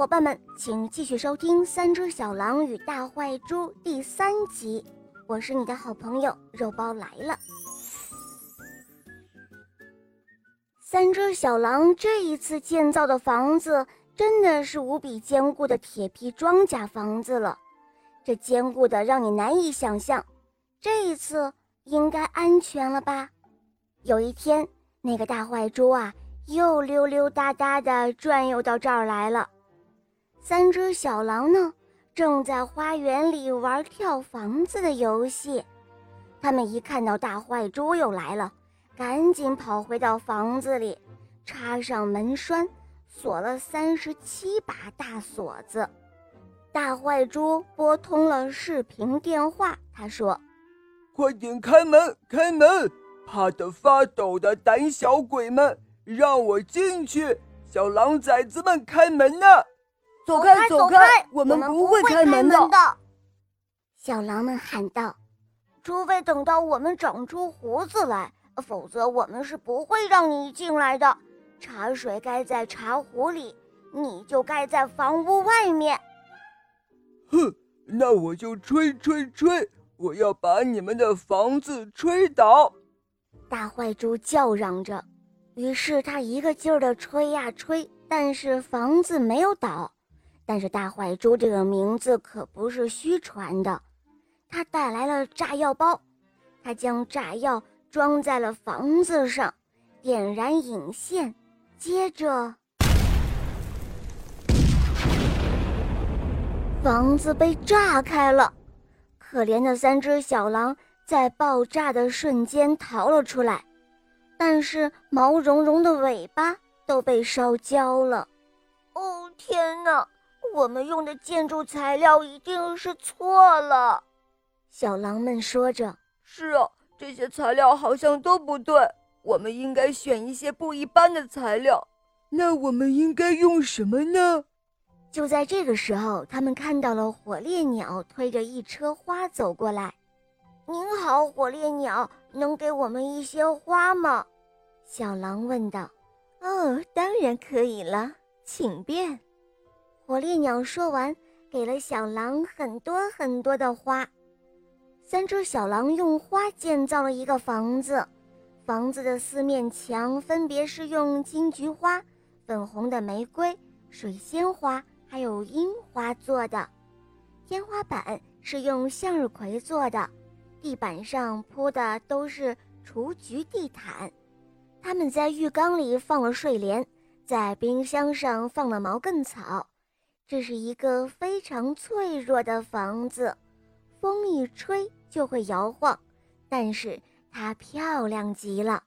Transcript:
伙伴们，请继续收听《三只小狼与大坏猪》第三集。我是你的好朋友肉包来了。三只小狼这一次建造的房子真的是无比坚固的铁皮装甲房子了，这坚固的让你难以想象。这一次应该安全了吧？有一天，那个大坏猪啊，又溜溜达达的转悠到这儿来了。三只小狼呢，正在花园里玩跳房子的游戏。他们一看到大坏猪又来了。赶紧跑回到房子里，插上门栓，锁了三十七把大锁子。大坏猪拨通了视频电话，他说：“快点开门，开门！怕得发抖的胆小鬼们，让我进去！小狼崽子们，开门呐！走开，走开，我们不会开门的。”小狼们喊道：“除非等到我们长出胡子来。”否则，我们是不会让你进来的。茶水该在茶壶里，你就该在房屋外面。哼，那我就吹吹吹，我要把你们的房子吹倒！大坏猪叫嚷着。于是他一个劲儿地吹呀吹，但是房子没有倒。但是大坏猪这个名字可不是虚传的，他带来了炸药包，他将炸药。装在了房子上，点燃引线，接着房子被炸开了。可怜的三只小狼在爆炸的瞬间逃了出来，但是毛茸茸的尾巴都被烧焦了。哦天哪，我们用的建筑材料一定是错了。小狼们说着：“是啊。”这些材料好像都不对，我们应该选一些不一般的材料。那我们应该用什么呢？就在这个时候，他们看到了火烈鸟推着一车花走过来。您好，火烈鸟，能给我们一些花吗？小狼问道。哦，当然可以了，请便。火烈鸟说完，给了小狼很多很多的花。三只小狼用花建造了一个房子，房子的四面墙分别是用金菊花、粉红的玫瑰、水仙花还有樱花做的，天花板是用向日葵做的，地板上铺的都是雏菊地毯。他们在浴缸里放了睡莲，在冰箱上放了毛茛草。这是一个非常脆弱的房子，风一吹。就会摇晃，但是它漂亮极了。